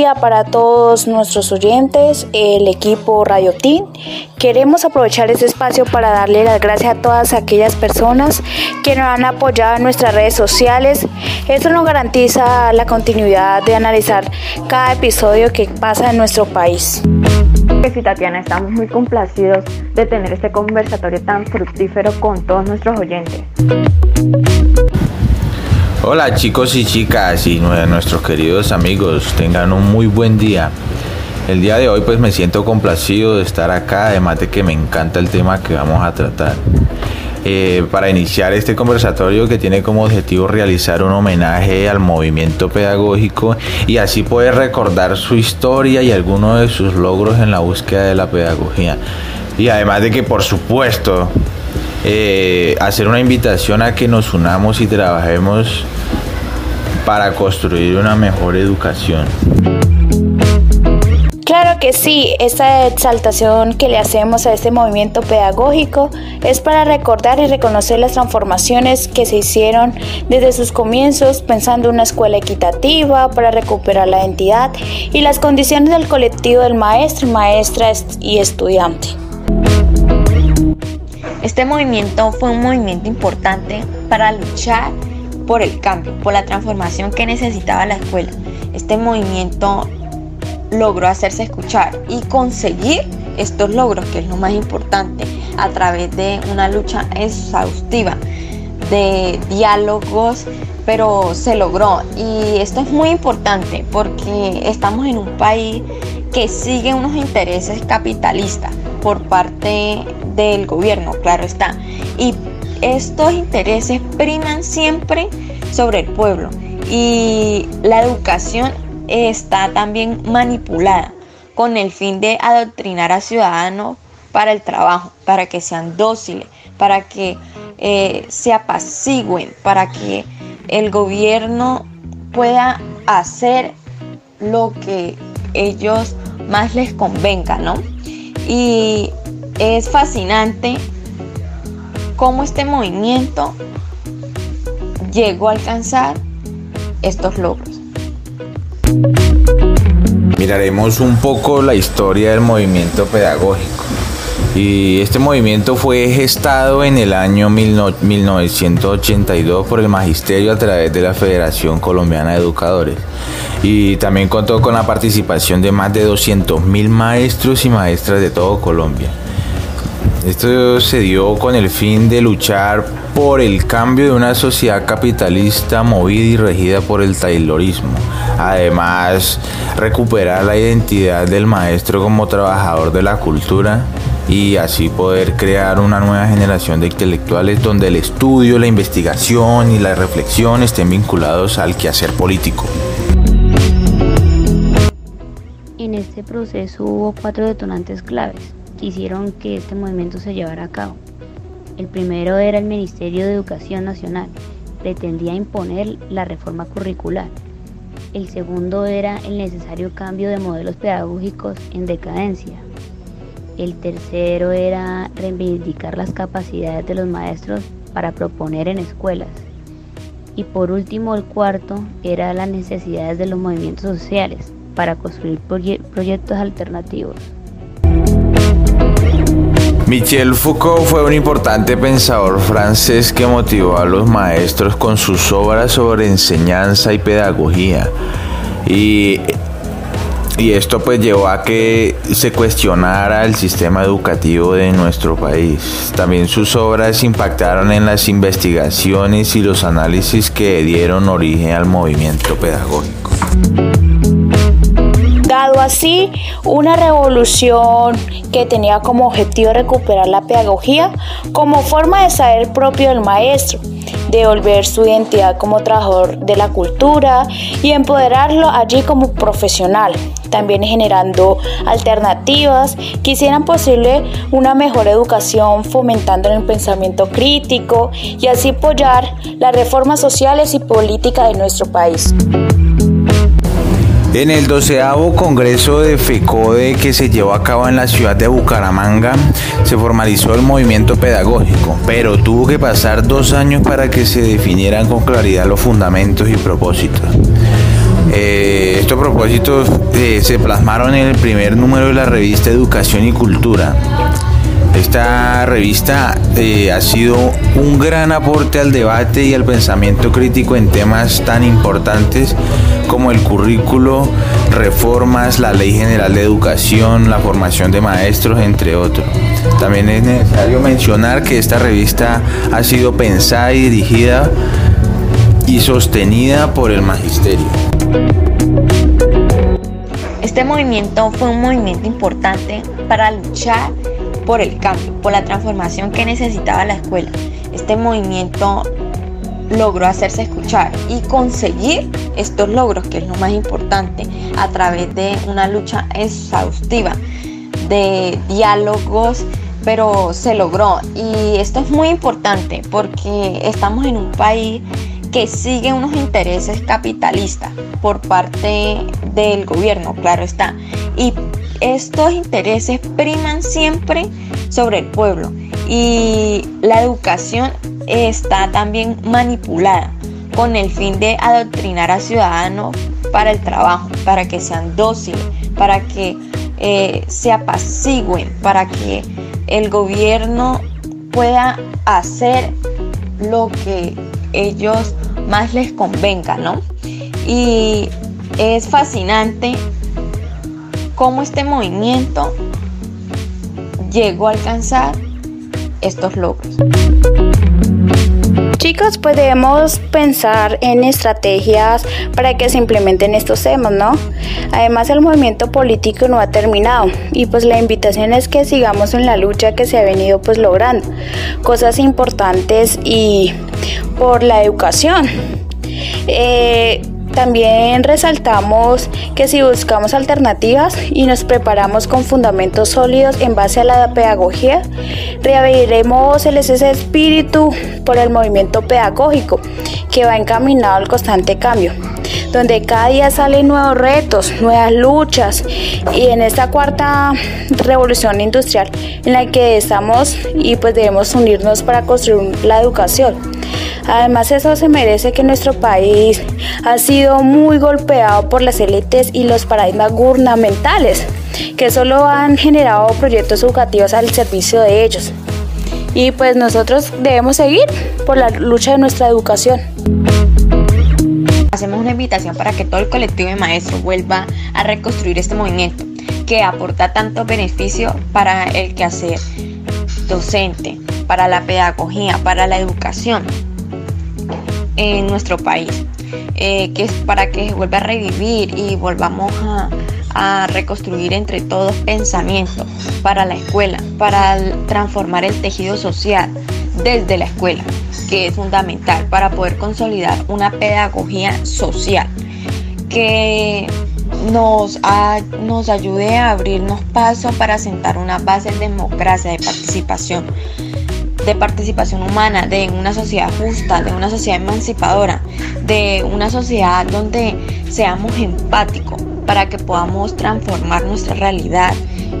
día para todos nuestros oyentes, el equipo Radio Team. Queremos aprovechar este espacio para darle las gracias a todas aquellas personas que nos han apoyado en nuestras redes sociales. Esto nos garantiza la continuidad de analizar cada episodio que pasa en nuestro país. Sí, Tatiana, estamos muy complacidos de tener este conversatorio tan fructífero con todos nuestros oyentes. Hola chicos y chicas y nuestros queridos amigos, tengan un muy buen día. El día de hoy pues me siento complacido de estar acá, además de que me encanta el tema que vamos a tratar. Eh, para iniciar este conversatorio que tiene como objetivo realizar un homenaje al movimiento pedagógico y así poder recordar su historia y algunos de sus logros en la búsqueda de la pedagogía. Y además de que por supuesto eh, hacer una invitación a que nos unamos y trabajemos para construir una mejor educación. Claro que sí, esta exaltación que le hacemos a este movimiento pedagógico es para recordar y reconocer las transformaciones que se hicieron desde sus comienzos, pensando en una escuela equitativa para recuperar la identidad y las condiciones del colectivo del maestro, maestra y estudiante. Este movimiento fue un movimiento importante para luchar por el cambio, por la transformación que necesitaba la escuela. Este movimiento logró hacerse escuchar y conseguir estos logros, que es lo más importante, a través de una lucha exhaustiva, de diálogos, pero se logró. Y esto es muy importante porque estamos en un país que sigue unos intereses capitalistas por parte del gobierno, claro está. Y estos intereses priman siempre sobre el pueblo y la educación está también manipulada con el fin de adoctrinar a ciudadanos para el trabajo, para que sean dóciles, para que eh, se apacigüen, para que el gobierno pueda hacer lo que ellos más les convenga, ¿no? Y es fascinante cómo este movimiento llegó a alcanzar estos logros. Miraremos un poco la historia del movimiento pedagógico. Y este movimiento fue gestado en el año 1982 por el Magisterio a través de la Federación Colombiana de Educadores. Y también contó con la participación de más de 200.000 maestros y maestras de todo Colombia. Esto se dio con el fin de luchar por el cambio de una sociedad capitalista movida y regida por el taylorismo. Además, recuperar la identidad del maestro como trabajador de la cultura y así poder crear una nueva generación de intelectuales donde el estudio, la investigación y la reflexión estén vinculados al quehacer político. En este proceso hubo cuatro detonantes claves hicieron que este movimiento se llevara a cabo. El primero era el Ministerio de Educación Nacional, pretendía imponer la reforma curricular. El segundo era el necesario cambio de modelos pedagógicos en decadencia. El tercero era reivindicar las capacidades de los maestros para proponer en escuelas. Y por último, el cuarto era las necesidades de los movimientos sociales para construir proyectos alternativos. Michel Foucault fue un importante pensador francés que motivó a los maestros con sus obras sobre enseñanza y pedagogía. Y, esto pues llevó a que se cuestionara el sistema educativo de nuestro país. También sus obras impactaron en las investigaciones y los análisis que dieron origen al movimiento pedagógico así una revolución que tenía como objetivo recuperar la pedagogía como forma de saber propio del maestro, devolver su identidad como trabajador de la cultura y empoderarlo allí como profesional, también generando alternativas que hicieran posible una mejor educación fomentando el pensamiento crítico y así apoyar las reformas sociales y políticas de nuestro país. En el doceavo Congreso de FECODE que se llevó a cabo en la ciudad de Bucaramanga, se formalizó el movimiento pedagógico, pero tuvo que pasar dos años para que se definieran con claridad los fundamentos y propósitos. Eh, estos propósitos eh, se plasmaron en el primer número de la revista Educación y Cultura. Esta revista eh, ha sido un gran aporte al debate y al pensamiento crítico en temas tan importantes como el currículo, reformas, la Ley General de Educación, la formación de maestros, entre otros. También es necesario mencionar que esta revista ha sido pensada y dirigida y sostenida por el magisterio. Este movimiento fue un movimiento importante para luchar por el cambio, por la transformación que necesitaba la escuela. Este movimiento logró hacerse escuchar y conseguir estos logros, que es lo más importante, a través de una lucha exhaustiva, de diálogos, pero se logró. Y esto es muy importante porque estamos en un país que sigue unos intereses capitalistas por parte del gobierno, claro está. Y estos intereses priman siempre sobre el pueblo y la educación está también manipulada con el fin de adoctrinar a ciudadanos para el trabajo, para que sean dóciles, para que eh, se apacigüen, para que el gobierno pueda hacer lo que ellos más les convenga, ¿no? Y es fascinante cómo este movimiento llegó a alcanzar estos logros. Chicos, podemos pensar en estrategias para que se implementen estos temas, ¿no? Además, el movimiento político no ha terminado y pues la invitación es que sigamos en la lucha que se ha venido pues logrando. Cosas importantes y por la educación. Eh, también resaltamos que si buscamos alternativas y nos preparamos con fundamentos sólidos en base a la pedagogía, reabriremos el ese espíritu por el movimiento pedagógico que va encaminado al constante cambio, donde cada día salen nuevos retos, nuevas luchas y en esta cuarta revolución industrial en la que estamos y pues debemos unirnos para construir la educación Además, eso se merece que nuestro país ha sido muy golpeado por las élites y los paradigmas gubernamentales, que solo han generado proyectos educativos al servicio de ellos. Y pues nosotros debemos seguir por la lucha de nuestra educación. Hacemos una invitación para que todo el colectivo de maestros vuelva a reconstruir este movimiento que aporta tanto beneficio para el quehacer docente, para la pedagogía, para la educación en nuestro país, eh, que es para que vuelva a revivir y volvamos a, a reconstruir entre todos pensamientos para la escuela, para transformar el tejido social desde la escuela, que es fundamental para poder consolidar una pedagogía social que nos, nos ayude a abrirnos paso para sentar una base de democracia, de participación de participación humana, de una sociedad justa, de una sociedad emancipadora, de una sociedad donde seamos empáticos para que podamos transformar nuestra realidad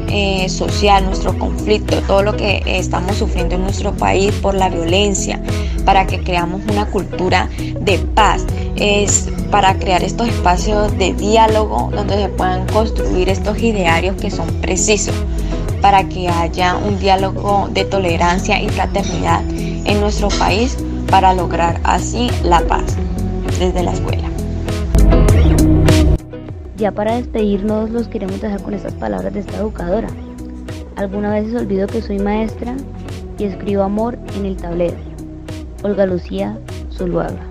eh, social, nuestro conflicto, todo lo que estamos sufriendo en nuestro país por la violencia, para que creamos una cultura de paz, es para crear estos espacios de diálogo donde se puedan construir estos idearios que son precisos para que haya un diálogo de tolerancia y fraternidad en nuestro país para lograr así la paz desde la escuela. Ya para despedirnos los queremos dejar con estas palabras de esta educadora. Alguna vez olvido que soy maestra y escribo amor en el tablero. Olga Lucía Zuluaga.